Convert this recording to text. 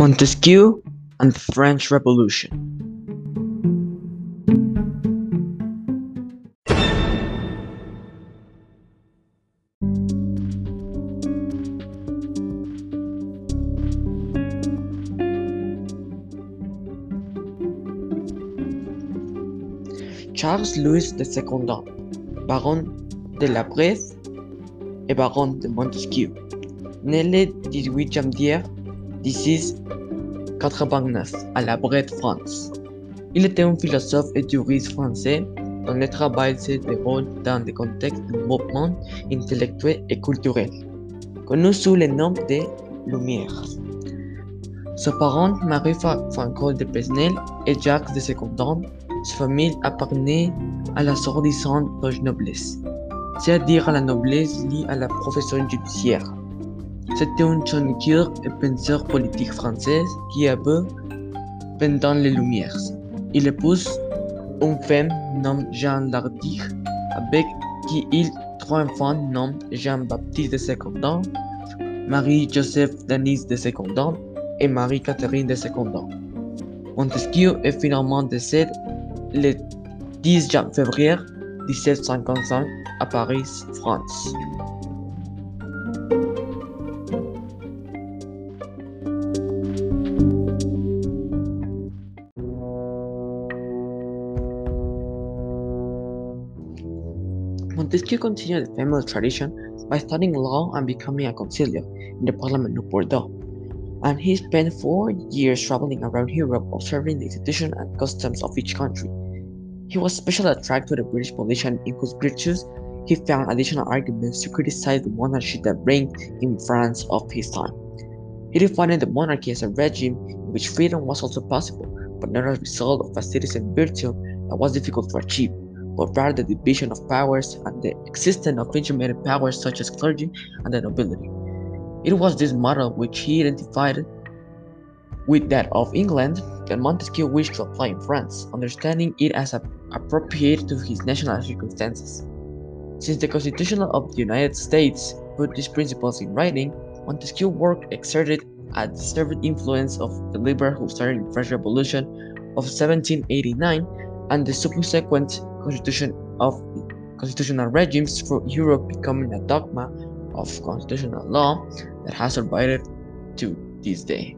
Montesquieu and the French Revolution. Charles Louis de Secondant, baron de la Bresse et baron de Montesquieu, né le 18 janvier 1689 à la Brette, France. Il était un philosophe et juriste français dont le travail se déroule dans le contexte de mouvements intellectuels et culturels, connu sous le nom de Lumière. Ses parents, Marie Franco de Pesnel et Jacques de Secondant, sa famille appartenait à la sordissante noblesse, c'est-à-dire à la noblesse liée à la profession judiciaire. C'était un chroniqueur et penseur politique français qui a vu pendant les Lumières. Il épouse une femme nommée Jean Lardier, avec qui il trois enfants nommés Jean-Baptiste de Secondant, Marie-Joseph Denise de Secondant et Marie-Catherine de Secondant. Montesquieu est finalement décédé le 10 février 1755 à Paris, France. Montesquieu continued the family tradition by studying law and becoming a conciliar in the Parliament of Bordeaux. And he spent four years traveling around Europe observing the institutions and customs of each country. He was especially attracted to the British politician in whose virtues he found additional arguments to criticize the monarchy that reigned in France of his time. He defined the monarchy as a regime in which freedom was also possible, but not a result of a citizen virtue that was difficult to achieve, but rather the division of powers and the existence of intermediate powers such as clergy and the nobility. It was this model which he identified with that of England that Montesquieu wished to apply in France, understanding it as appropriate to his national circumstances. Since the Constitution of the United States put these principles in writing, Montesquieu's work exerted a deserved influence of the liberal who started the French Revolution of 1789 and the subsequent constitution of constitutional regimes for Europe becoming a dogma of constitutional law that has survived to this day.